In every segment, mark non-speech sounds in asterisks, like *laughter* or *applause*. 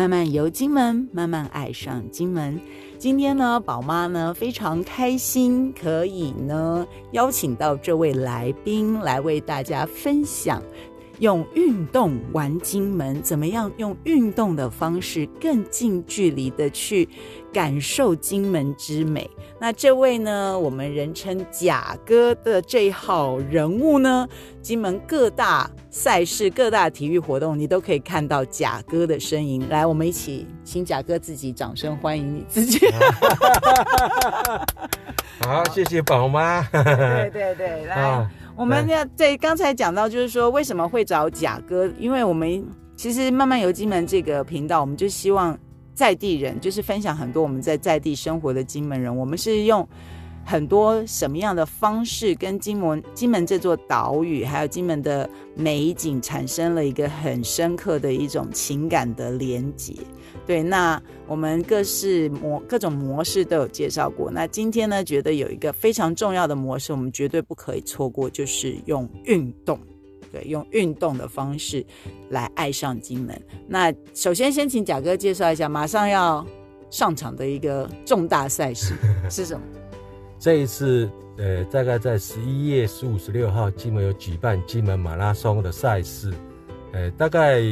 慢慢游金门，慢慢爱上金门。今天呢，宝妈呢非常开心，可以呢邀请到这位来宾来为大家分享。用运动玩金门，怎么样用运动的方式更近距离的去感受金门之美？那这位呢，我们人称贾哥的这一号人物呢，金门各大赛事、各大体育活动，你都可以看到贾哥的身影。来，我们一起请贾哥自己掌声欢迎你自己。*laughs* *laughs* 好，谢谢宝妈。对对对，来。我们要在刚才讲到，就是说为什么会找贾哥？因为我们其实慢慢游金门这个频道，我们就希望在地人，就是分享很多我们在在地生活的金门人。我们是用很多什么样的方式，跟金门金门这座岛屿，还有金门的美景，产生了一个很深刻的一种情感的连结。对，那我们各式模各种模式都有介绍过。那今天呢，觉得有一个非常重要的模式，我们绝对不可以错过，就是用运动，对，用运动的方式来爱上金门。那首先先请贾哥介绍一下，马上要上场的一个重大赛事是什么？这一次，呃，大概在十一月十五、十六号，金门有举办金门马拉松的赛事，呃，大概。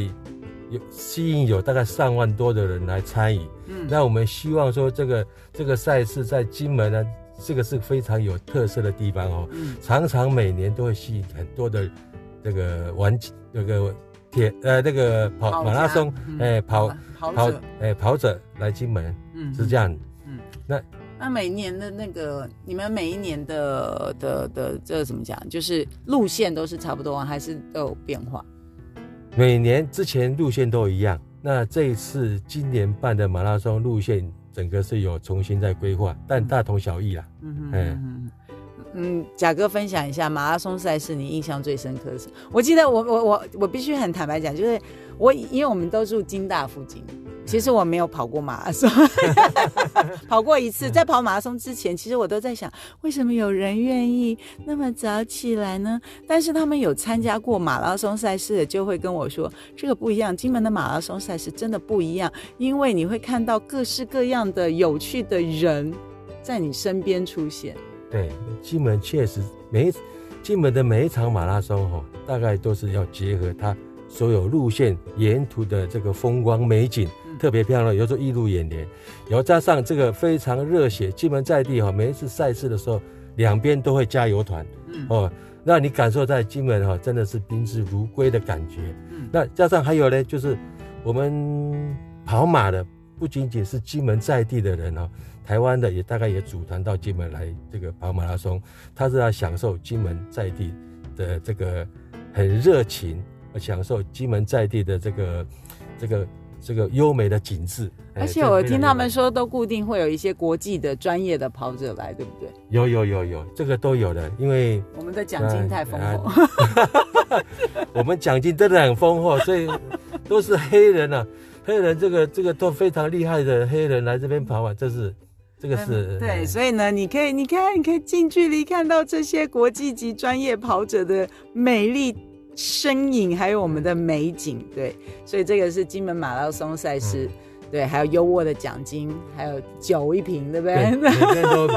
有吸引有大概上万多的人来参与，嗯，那我们希望说这个这个赛事在金门呢，这个是非常有特色的地方哦，嗯，常常每年都会吸引很多的这个玩那个铁呃那个跑马拉松哎跑跑哎跑者来金门，嗯，是这样，嗯，那那每年的那个你们每一年的的的这怎么讲，就是路线都是差不多还是都有变化？每年之前路线都一样，那这一次今年办的马拉松路线，整个是有重新在规划，但大同小异啦。嗯嗯嗯，贾哥分享一下马拉松赛事，你印象最深刻的是？我记得我我我我必须很坦白讲，就是我因为我们都住金大附近。其实我没有跑过马拉松，*laughs* 跑过一次。在跑马拉松之前，其实我都在想，为什么有人愿意那么早起来呢？但是他们有参加过马拉松赛事的，就会跟我说，这个不一样。金门的马拉松赛事真的不一样，因为你会看到各式各样的有趣的人在你身边出现。对，金门确实每金门的每一场马拉松哈，大概都是要结合它所有路线沿途的这个风光美景。特别漂亮，有时候映入眼帘，然后加上这个非常热血，金门在地哈，每一次赛事的时候，两边都会加油团，嗯哦，让你感受在金门哈，真的是宾至如归的感觉。嗯，那加上还有呢，就是我们跑马的不仅仅是金门在地的人哦，台湾的也大概也组团到金门来这个跑马拉松，他是要享受金门在地的这个很热情，享受金门在地的这个这个。这个优美的景致，而且我听他们说，都固定会有一些国际的专业的跑者来，对不对？有有有有，这个都有的，因为我们的奖金太丰厚，*laughs* 我们奖金真的很丰厚，所以都是黑人啊，黑人这个这个都非常厉害的黑人来这边跑啊，这是这个是对，所以呢，你可以你看，你可以近距离看到这些国际级专业跑者的美丽。身影还有我们的美景，对，所以这个是金门马拉松赛事，对，还有优渥的奖金，还有酒一瓶，对不对？每天都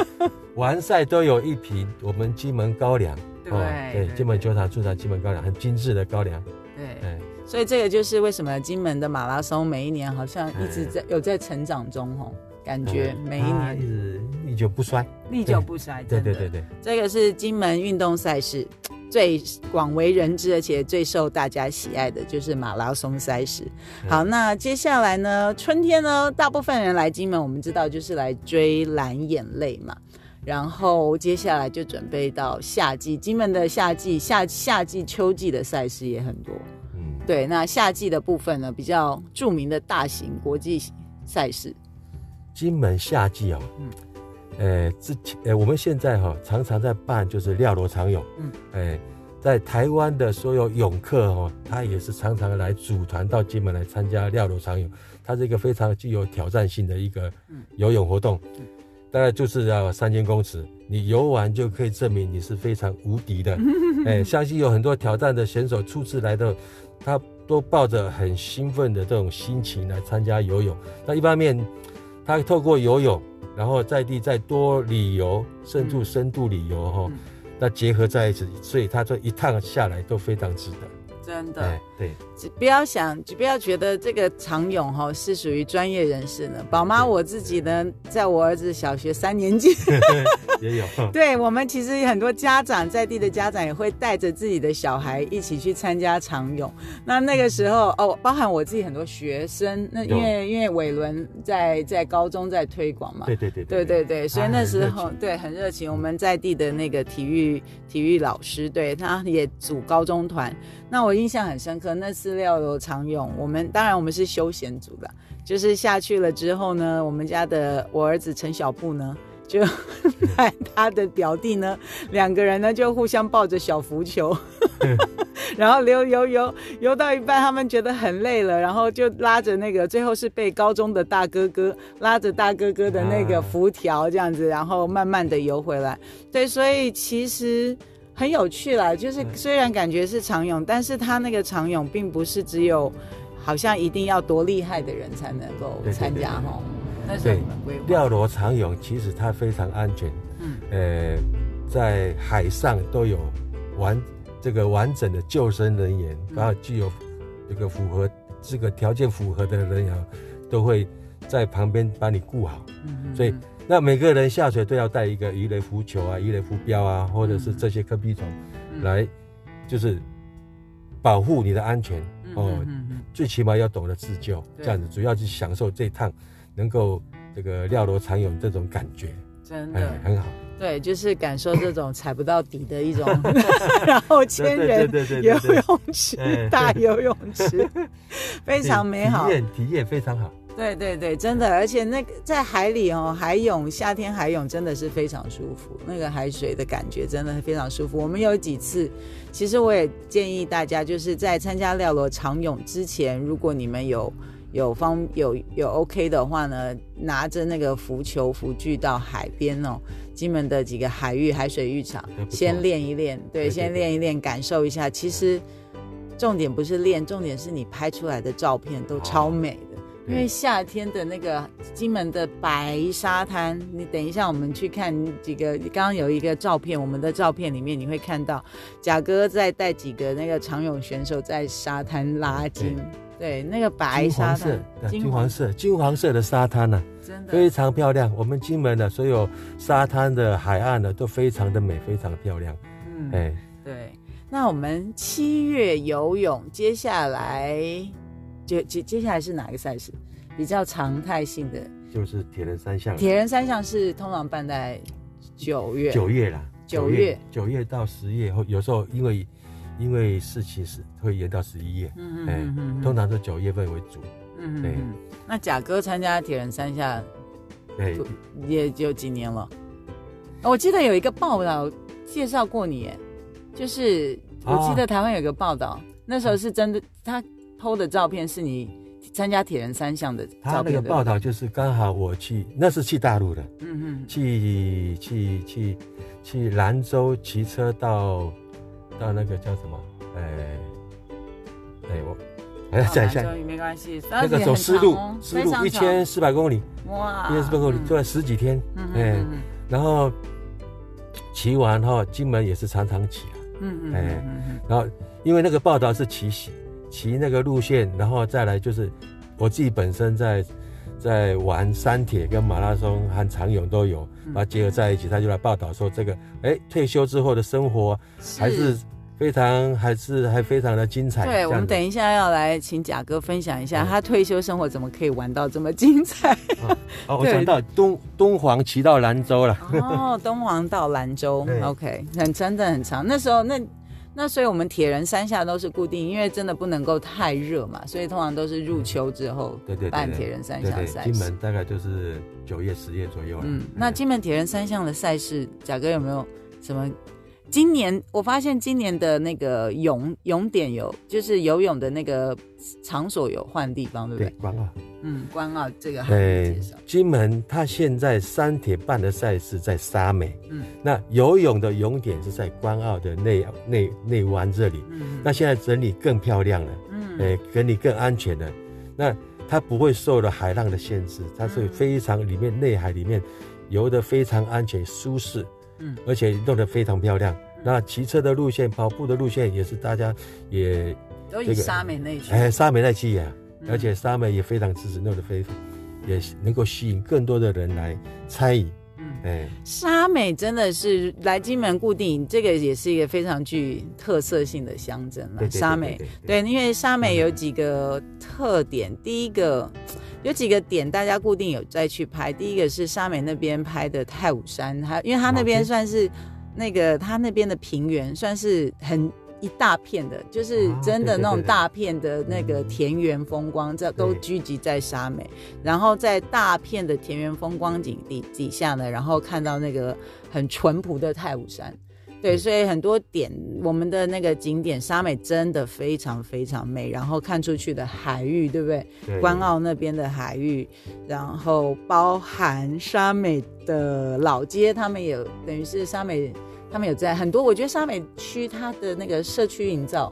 完赛都有一瓶我们金门高粱，对。对，金门酒厂出产金门高粱，很精致的高粱，对，所以这个就是为什么金门的马拉松每一年好像一直在有在成长中，吼，感觉每一年一直历久不衰，历久不衰，对对对对，这个是金门运动赛事。最广为人知，而且最受大家喜爱的就是马拉松赛事。好，那接下来呢？春天呢？大部分人来金门，我们知道就是来追蓝眼泪嘛。然后接下来就准备到夏季，金门的夏季、夏夏季、秋季的赛事也很多。嗯，对。那夏季的部分呢，比较著名的大型国际赛事，金门夏季哦。嗯。呃，之前呃，我们现在哈常常在办，就是廖罗长泳。嗯，哎，在台湾的所有泳客哈，他也是常常来组团到金门来参加廖罗长泳。它是一个非常具有挑战性的一个游泳活动，大概就是要三千公尺，你游完就可以证明你是非常无敌的。*laughs* 哎，相信有很多挑战的选手初次来的，他。都抱着很兴奋的这种心情来参加游泳。那一方面，他透过游泳，然后在地再多旅游，深度深度旅游哈，那结合在一起，所以他这一趟下来都非常值得。真的，对，不要想，不要觉得这个长泳哈是属于专业人士呢。宝妈我自己呢，在我儿子小学三年级 *laughs* 也有。*laughs* 对我们其实很多家长在地的家长也会带着自己的小孩一起去参加长泳。那那个时候哦，包含我自己很多学生，那因为因为伟伦在在高中在推广嘛，对对对对对对，所以那时候对很热情。我们在地的那个体育体育老师，对他也组高中团。那我印象很深刻，那饲料有常用。我们当然我们是休闲组的，就是下去了之后呢，我们家的我儿子陈小布呢，就 *laughs* 带他的表弟呢，两个人呢就互相抱着小浮球，*laughs* 然后游游游游到一半，他们觉得很累了，然后就拉着那个，最后是被高中的大哥哥拉着大哥哥的那个浮条这样子，然后慢慢的游回来。对，所以其实。很有趣啦，就是虽然感觉是长泳，但是他那个长泳并不是只有，好像一定要多厉害的人才能够参加哈。对，廖罗长泳其实它非常安全，嗯，呃，在海上都有完这个完整的救生人员，然后具有这个符合这个条件符合的人员都会在旁边把你顾好，嗯，所以。那每个人下水都要带一个鱼雷浮球啊、鱼雷浮标啊，或者是这些科比虫，来就是保护你的安全哦。最起码要懂得自救，这样子主要是享受这趟能够这个料罗长泳这种感觉，真的很好。对，就是感受这种踩不到底的一种，*laughs* 然后千人游泳池、大游泳池，*laughs* 非常美好，体验体验非常好。对对对，真的，而且那个在海里哦，海泳夏天海泳真的是非常舒服，那个海水的感觉真的非常舒服。我们有几次，其实我也建议大家，就是在参加廖罗长泳之前，如果你们有有方有有 OK 的话呢，拿着那个浮球浮具到海边哦，金门的几个海域海水浴场，先练一练，对，先练一练，感受一下。其实重点不是练，重点是你拍出来的照片都超美的。因为夏天的那个金门的白沙滩，你等一下我们去看几个。刚刚有一个照片，我们的照片里面你会看到贾哥在带几个那个长泳选手在沙滩拉筋。对，那个白沙滩，金黄色，金黄色的沙滩呢，真的非常漂亮。我们金门的所有沙滩的海岸呢，都非常的美，非常漂亮。嗯，哎，对。那我们七月游泳，接下来。接接接下来是哪个赛事？比较常态性的，就是铁人三项。铁人三项是通常办在九月，九月啦，九月，九月到十月，后有时候因为因为事情是会延到十一月，嗯嗯嗯，通常都九月份为主。嗯对，那贾哥参加铁人三项，对，也有几年了。我记得有一个报道介绍过你，就是我记得台湾有个报道，那时候是真的他。偷的照片是你参加铁人三项的他那个报道就是刚好我去，那是去大陆的，嗯嗯，去去去去兰州骑车到到那个叫什么？哎哎我，哎再一下，没关系，那个走丝路，丝路一千四百公里，哇，一千四百公里做了十几天，哎，然后骑完哈金门也是常常骑啊，嗯嗯，哎，然后因为那个报道是骑行。骑那个路线，然后再来就是我自己本身在在玩山铁跟马拉松和长泳都有，把它结合在一起，他就来报道说这个，哎，退休之后的生活还是非常还是还非常的精彩。对，我们等一下要来请贾哥分享一下他退休生活怎么可以玩到这么精彩。哦，我想到东东皇骑到兰州了。哦，东皇到兰州，*laughs* OK，很真的很长。那时候那。那所以，我们铁人三项都是固定，因为真的不能够太热嘛，所以通常都是入秋之后办铁人三项赛事。金门大概就是九月、十月左右。嗯，那金门铁人三项的赛事，贾哥有没有什么？今年我发现今年的那个泳泳点有，就是游泳的那个场所有换地方，对不对？关澳。嗯，关澳这个还介绍。金门它现在三铁办的赛事在沙美，嗯，那游泳的泳点是在关澳的内内内湾这里，嗯，那现在整理更漂亮了，嗯，哎，给你更安全了。那它不会受了海浪的限制，它是非常里面内海里面游的非常安全舒适，嗯，而且弄得非常漂亮。那骑车的路线、跑步的路线也是大家也都以沙美那区，哎，沙美那区呀，而且沙美也非常支持，弄得非常也能够吸引更多的人来参与。哎，沙美真的是来金门固定，这个也是一个非常具特色性的乡镇了。沙美，对，因为沙美有几个特点，第一个有几个点大家固定有再去拍，第一个是沙美那边拍的太武山，它因为它那边算是那个它那边的平原算是很。一大片的，就是真的那种大片的那个田园风光，这都聚集在沙美。然后在大片的田园风光景底底下呢，然后看到那个很淳朴的太武山。对，所以很多点我们的那个景点沙美真的非常非常美。然后看出去的海域，对不对？关澳那边的海域，然后包含沙美的老街，他们也等于是沙美。他们有在很多，我觉得沙美区它的那个社区营造、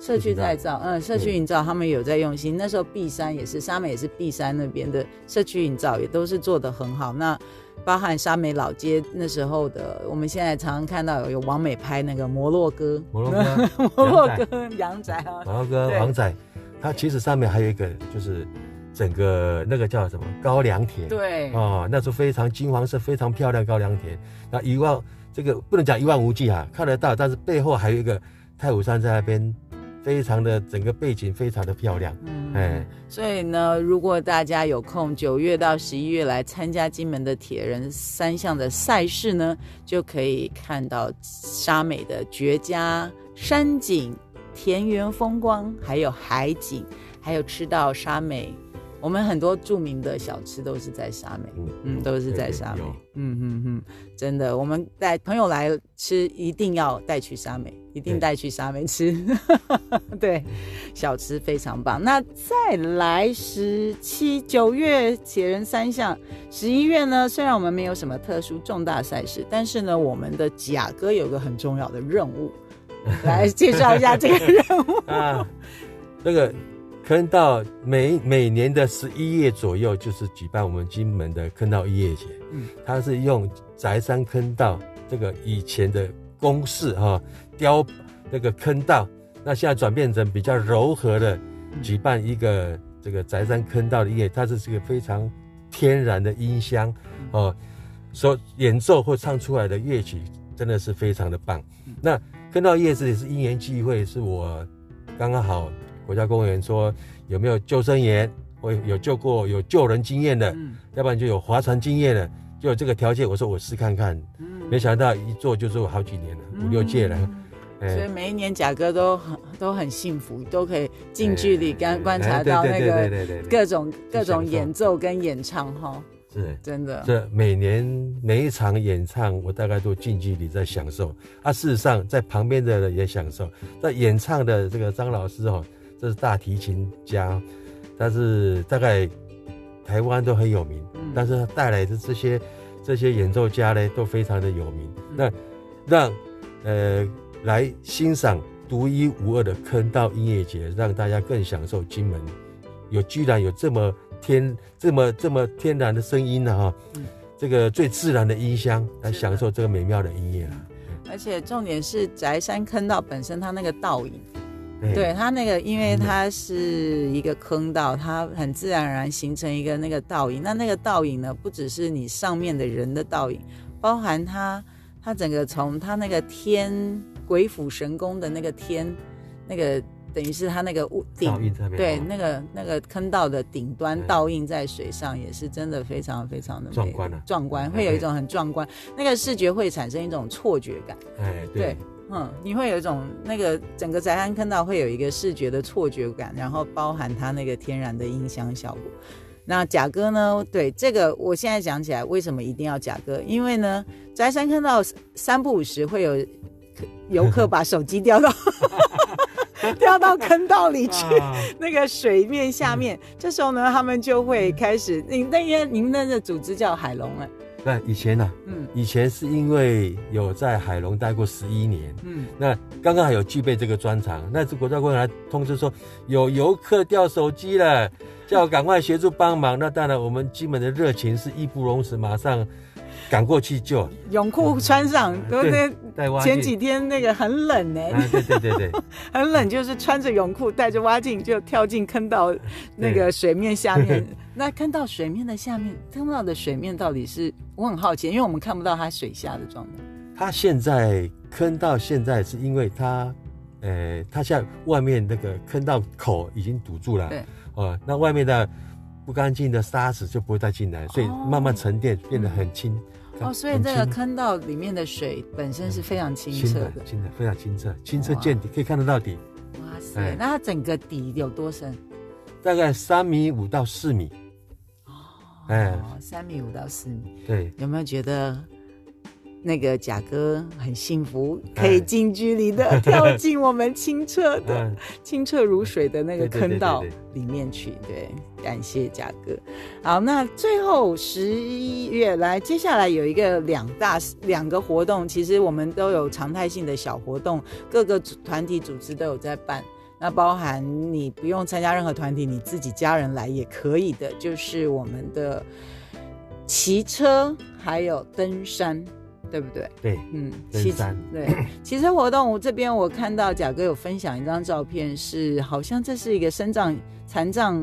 社区再造，嗯，社区营造他们有在用心。那时候碧山也是沙美，也是碧山那边的社区营造也都是做的很好。那包含沙美老街那时候的，我们现在常常看到有王美拍那个摩洛哥，*laughs* 摩洛哥，摩洛哥洋仔啊，摩洛哥王仔，它其实上面还有一个就是整个那个叫什么高粱田，对，哦，那时候非常金黄色，非常漂亮高粱田。那一望。这个不能讲一望无际啊，看得到，但是背后还有一个太武山在那边，非常的整个背景非常的漂亮。嗯，哎，所以呢，如果大家有空，九月到十一月来参加金门的铁人三项的赛事呢，就可以看到沙美的绝佳山景、田园风光，还有海景，还有吃到沙美。我们很多著名的小吃都是在沙美，嗯，都是在沙美，嗯嗯嗯，真的，我们带朋友来吃，一定要带去沙美，一定带去沙美吃，*laughs* 对，小吃非常棒。那再来十七九月铁人三项，十一月呢，虽然我们没有什么特殊重大赛事，但是呢，我们的甲哥有个很重要的任务，来介绍一下这个任务。*laughs* 啊，这个。坑道每每年的十一月左右，就是举办我们金门的坑道音乐节。嗯，它是用宅山坑道这个以前的公式哈雕那个坑道，那现在转变成比较柔和的，举办一个这个宅山坑道的音乐，它是这个非常天然的音箱哦，所演奏或唱出来的乐曲真的是非常的棒。那坑道夜市也是因缘际会，是我刚刚好。国家公务员说有没有救生员，或有救过有救人经验的，嗯，要不然就有划船经验的，就有这个条件。我说我试看看，嗯，没想到一做就做好几年了，五六届了。所以每一年贾哥都很都很幸福，都可以近距离观观察到那个各种各种演奏跟演唱哈。是，真的。这每年每一场演唱，我大概都近距离在享受。啊，事实上在旁边的人也享受。在演唱的这个张老师哦。这是大提琴家，他是大概台湾都很有名，但是他带来的这些这些演奏家呢，都非常的有名。那让呃来欣赏独一无二的坑道音乐节，让大家更享受金门有居然有这么天这么这么天然的声音呢哈，这个最自然的音箱来享受这个美妙的音乐啊。而且重点是宅山坑道本身它那个倒影。对它那个，因为它是一个坑道，它很自然而然形成一个那个倒影。那那个倒影呢，不只是你上面的人的倒影，包含它，它整个从它那个天鬼斧神工的那个天，那个等于是它那个屋顶，对，那个那个坑道的顶端倒映在水上，也是真的非常非常的壮观啊！壮观，会有一种很壮观，那个视觉会产生一种错觉感。哎，对。嗯，你会有一种那个整个宅安坑道会有一个视觉的错觉感，然后包含它那个天然的音箱效果。那甲哥呢？对这个，我现在讲起来，为什么一定要甲哥？因为呢，宅山坑道三不五时会有游客把手机掉到 *laughs* 掉到坑道里去，那个水面下面，这时候呢，他们就会开始，您那边您那个组织叫海龙哎。那以前呢？嗯，以前是因为有在海龙待过十一年，嗯，那刚刚还有具备这个专长。那次国家公园来通知说有游客掉手机了，叫我赶快协助帮忙。那当然，我们基本的热情是义不容辞，马上。赶过去救，泳裤穿上，对对？前几天那个很冷呢，对对对对，*laughs* 很冷，就是穿着泳裤，带着蛙镜就跳进坑道那个水面下面。*laughs* 那坑道水面的下面，坑道的水面到底是？我很好奇，因为我们看不到它水下的状态。它现在坑到现在是因为它，呃，它现在外面那个坑道口已经堵住了，对，哦，那外面的不干净的沙子就不会再进来，所以慢慢沉淀，变得很清。哦，所以这个坑道里面的水本身是非常清澈的，清的非常清澈，清澈见底，可以看得到底。哇塞，那它整个底有多深？大概三米五到四米。哦，哎，三米五到四米。对，有没有觉得？那个贾哥很幸福，可以近距离的跳进我们清澈的、*laughs* 清澈如水的那个坑道里面去。对，感谢贾哥。好，那最后十一月来，接下来有一个两大两个活动，其实我们都有常态性的小活动，各个团体组织都有在办。那包含你不用参加任何团体，你自己家人来也可以的，就是我们的骑车还有登山。对不对？对，嗯，登山。对，*clears throat* 骑车活动，我这边我看到贾哥有分享一张照片，是好像这是一个身障残障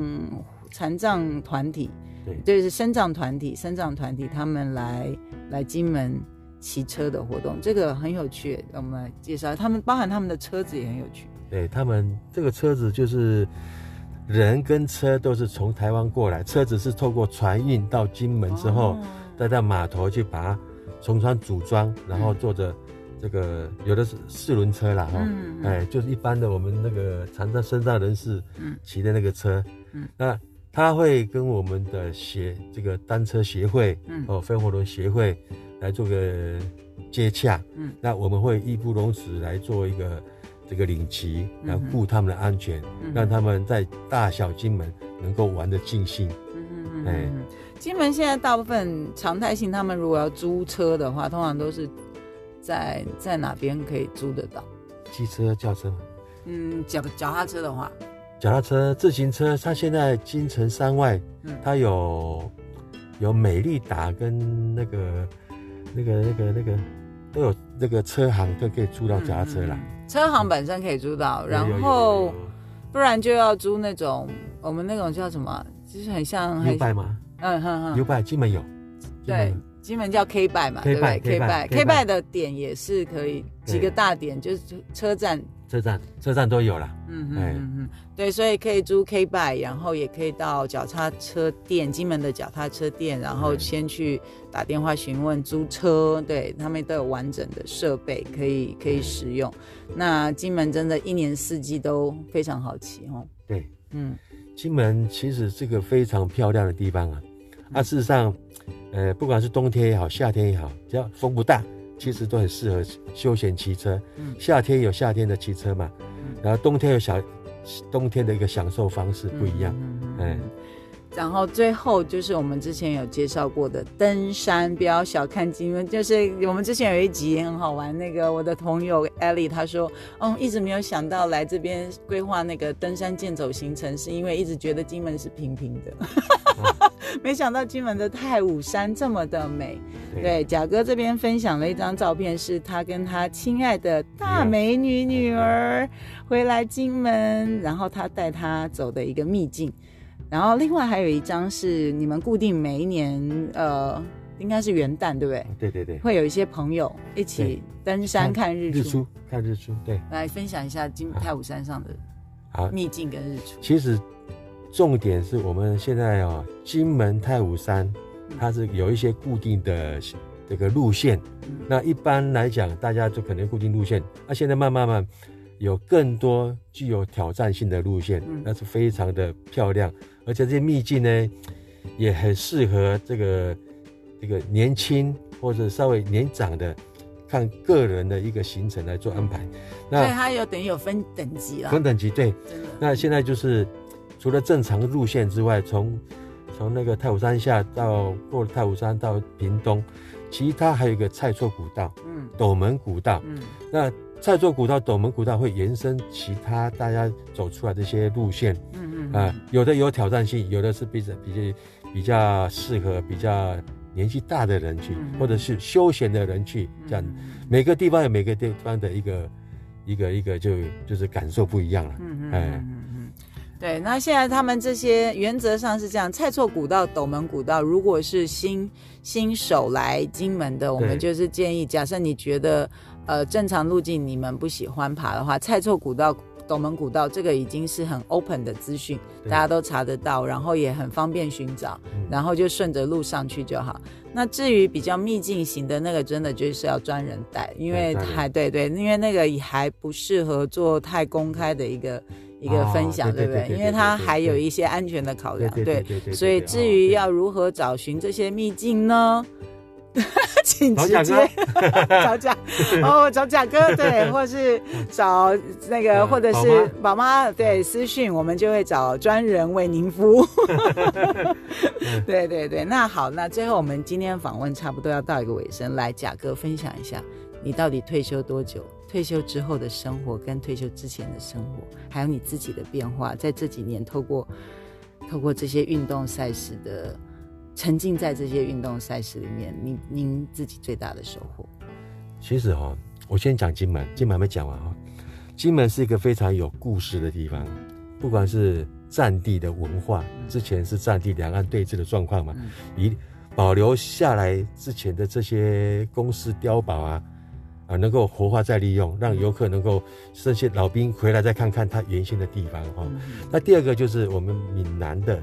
残障团体，对，就是身障团体，身障团体他们来来金门骑车的活动，这个很有趣。我们来介绍，他们包含他们的车子也很有趣。对他们这个车子就是人跟车都是从台湾过来，车子是透过船运到金门之后，再到码头去把它。从船组装，然后坐着这个有的是四轮车啦，哈，哎，就是一般的我们那个残障身障人士骑的那个车，嗯，那他会跟我们的协这个单车协会，嗯，哦，飞火轮协会来做个接洽，嗯，那我们会义不容辞来做一个这个领骑，来顾他们的安全，让他们在大小金门能够玩得尽兴，嗯嗯嗯，哎。金门现在大部分常态性，他们如果要租车的话，通常都是在在哪边可以租得到？汽车、轿车。嗯，脚脚踏车的话，脚踏车、自行车，它现在金城山外，嗯，它有有美利达跟那个那个那个那个都有那个车行都可以租到脚踏车啦。车行本身可以租到，然后不然就要租那种我们那种叫什么，就是很像优拜吗？嗯哼哼，U 拜金门有，对，基本叫 K 拜嘛，对不对？K 拜 K 拜的点也是可以几个大点，就是车站，车站车站都有了。嗯嗯嗯，对，所以可以租 K 拜，然后也可以到脚踏车店，金门的脚踏车店，然后先去打电话询问租车，对他们都有完整的设备可以可以使用。那金门真的一年四季都非常好骑哦。对，嗯，金门其实是个非常漂亮的地方啊。那事实上，呃，不管是冬天也好，夏天也好，只要风不大，其实都很适合休闲骑车。嗯，夏天有夏天的骑车嘛，然后冬天有小冬天的一个享受方式不一样。嗯。然后最后就是我们之前有介绍过的登山，不要小看金门。就是我们之前有一集很好玩，那个我的朋友艾莉她说，嗯，一直没有想到来这边规划那个登山健走行程，是因为一直觉得金门是平平的，*laughs* 没想到金门的太武山这么的美。对，贾哥这边分享了一张照片，是他跟他亲爱的大美女女儿回来金门，然后他带她走的一个秘境。然后另外还有一张是你们固定每一年，呃，应该是元旦，对不对？对对对，会有一些朋友一起登山看日出，看日出，对。来分享一下金太武山上的好秘境跟日出。其实重点是我们现在哦，金门太武山它是有一些固定的这个路线，那一般来讲大家就可能固定路线，那现在慢慢慢有更多具有挑战性的路线，那是非常的漂亮。而且这些秘境呢，也很适合这个这个年轻或者稍微年长的，看个人的一个行程来做安排。那它有等于有分等级了。分等级对。那现在就是除了正常路线之外，从从那个太武山下到过了太武山到屏东，其他还有一个蔡厝古道，嗯。斗门古道。嗯。那蔡厝古道、斗门古道会延伸其他大家走出来这些路线。嗯嗯啊、有的有挑战性，有的是比较比较比较适合比较年纪大的人去，嗯或者是休闲的人去，这样。每个地方有每个地方的一个一个一个就就是感受不一样了。嗯嗯哎。嗯嗯嗯，对。那现在他们这些原则上是这样：蔡厝古道、斗门古道，如果是新新手来金门的，我们就是建议，假设你觉得呃正常路径你们不喜欢爬的话，蔡厝古道。斗门古道这个已经是很 open 的资讯，大家都查得到，然后也很方便寻找，嗯然后就顺着路上去就好。那至于比较秘境型的那个，真的就是要专人带，因为还对对，因为那个也还不适合做太公开的一个一个分享，哦对对不对？因为它还有一些安全的考量，对所以至于要如何找寻这些秘境呢？*laughs* 请直接 *laughs* 找贾哦，找贾哥对，或是找那个，嗯或者是宝宝妈对私讯，我们就会找专人为您服务。*laughs* 对对对，那好，那最后我们今天访问差不多要到一个尾声，来贾哥分享一下，你到底退休多久？退休之后的生活跟退休之前的生活，还有你自己的变化，在这几年透过透过这些运动赛事的沉浸在这些运动赛事里面，您您自己最大的收获？其实哈、我先讲金门，金门还没讲完哈、金门是一个非常有故事的地方，不管是战地的文化，之前是战地两岸对峙的状况嘛，嗯以保留下来之前的这些公司碉堡啊，啊，能够活化再利用，让游客能够这些老兵回来再看看它原先的地方哈、嗯。那第二个就是我们闽南的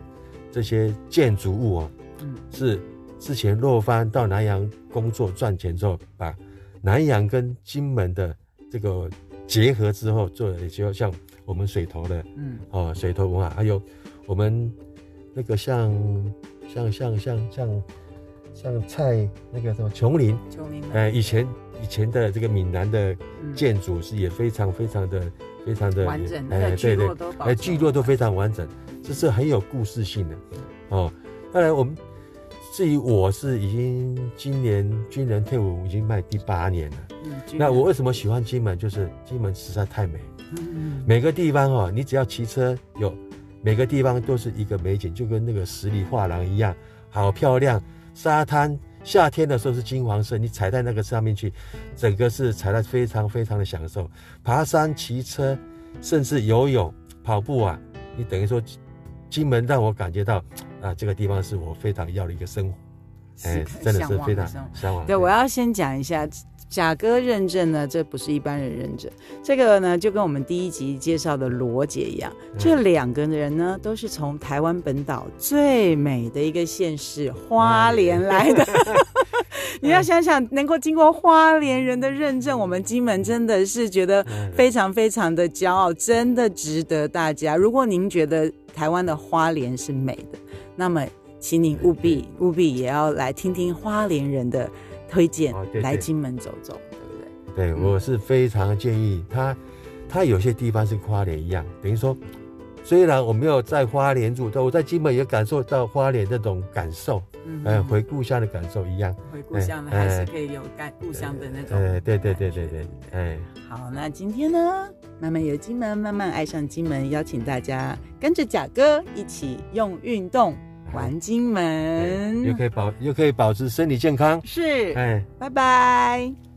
这些建筑物啊，嗯是之前落帆到南洋工作赚钱之后，把南洋跟金门的这个结合之后，做的就像我们水头的嗯。哦水头文化，还有我们那个像像像像像像蔡那个什么琼林，琼林，哎呃，以前以前的这个闽南的嗯建筑是也非常非常的非常的完整，那哎对对哎，聚落都非常完整，这是很有故事性的哦。当然，我们至于我是已经今年军人退伍已经迈第八年了。嗯那我为什么喜欢金门？就是金门实在太美，嗯每个地方哦，你只要骑车有，每个地方都是一个美景，就跟那个十里画廊一样，好漂亮。沙滩夏天的时候是金黄色，你踩在那个上面去，整个是踩在非常非常的享受。爬山、骑车，甚至游泳、跑步啊，你等于说金门让我感觉到啊，这个地方是我非常要的一个生活，哎，真的是非常向往向往。对，我要先讲一下。甲哥认证呢，这不是一般人认证，这个呢就跟我们第一集介绍的罗姐一样，嗯这两个人呢都是从台湾本岛最美的一个县市花莲来的。*laughs* 你要想想，能够经过花莲人的认证，我们金门真的是觉得嗯非常非常的骄傲，真的值得大家。如果您觉得台湾的花莲是美的，那么请您务必务必也要来听听花莲人的推荐来金门走走，对不对？对，我是非常建议他，他有些地方是跟花莲一样，等于说，虽然我没有在花莲住，但我在金门也感受到花莲那种感受，嗯呃，回故乡的感受一样。回故乡的哎还是可以有感故乡的那种。呃，对对对对对，哎，好，那今天呢，慢慢游金门，慢慢爱上金门，邀请大家跟着贾哥一起用运动玩金门又。可以保又可以保持身体健康，是，哎。拜拜。